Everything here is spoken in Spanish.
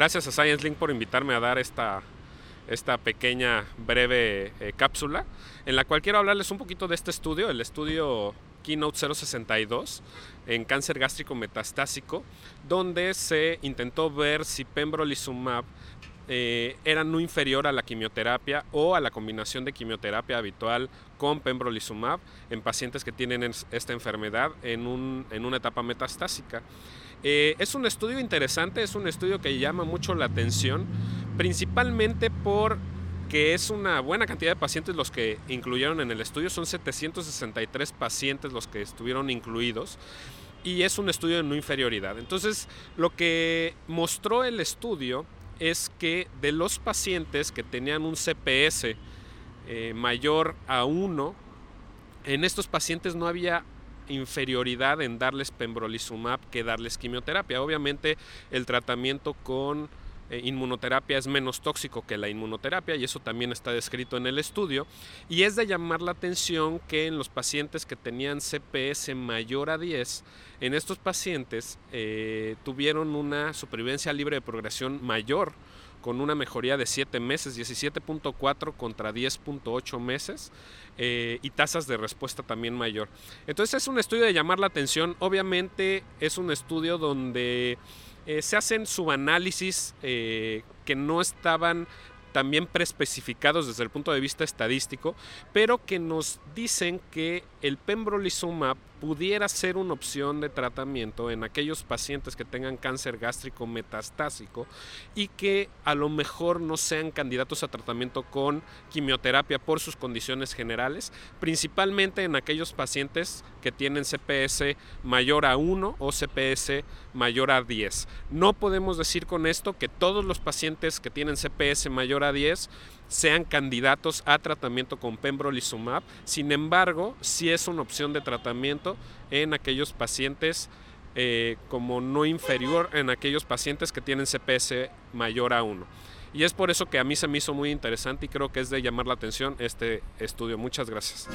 Gracias a ScienceLink por invitarme a dar esta, esta pequeña, breve eh, cápsula, en la cual quiero hablarles un poquito de este estudio, el estudio Keynote 062 en cáncer gástrico metastásico, donde se intentó ver si pembrolizumab eh, era no inferior a la quimioterapia o a la combinación de quimioterapia habitual con pembrolizumab en pacientes que tienen esta enfermedad en, una etapa metastásica. Eh, es un estudio interesante, es un estudio que llama mucho la atención, principalmente por que es una buena cantidad de pacientes los que incluyeron en el estudio, son 763 pacientes los que estuvieron incluidos y es un estudio de no inferioridad. Entonces, lo que mostró el estudio es que de los pacientes que tenían un CPS eh, mayor a 1, en estos pacientes no había inferioridad en darles pembrolizumab que darles quimioterapia. Obviamente el tratamiento con eh, inmunoterapia es menos tóxico que la inmunoterapia y eso también está descrito en el estudio. Y es de llamar la atención que en los pacientes que tenían CPS mayor a 10, en estos pacientes eh, tuvieron una supervivencia libre de progresión mayor con una mejoría de 7 meses, 17.4 contra 10.8 meses eh, y tasas de respuesta también mayor. Entonces es un estudio de llamar la atención, obviamente es un estudio donde eh, se hacen subanálisis eh, que no estaban también preespecificados desde el punto de vista estadístico, pero que nos dicen que el pembrolizumab pudiera ser una opción de tratamiento en aquellos pacientes que tengan cáncer gástrico metastásico y que a lo mejor no sean candidatos a tratamiento con quimioterapia por sus condiciones generales, principalmente en aquellos pacientes que tienen CPS mayor a 1 o CPS mayor a 10. No podemos decir con esto que todos los pacientes que tienen CPS mayor a 10 sean candidatos a tratamiento con pembrolizumab. Sin embargo, sí es una opción de tratamiento en aquellos pacientes eh, como no inferior en aquellos pacientes que tienen CPS mayor a 1. Y es por eso que a mí se me hizo muy interesante y creo que es de llamar la atención este estudio. Muchas gracias.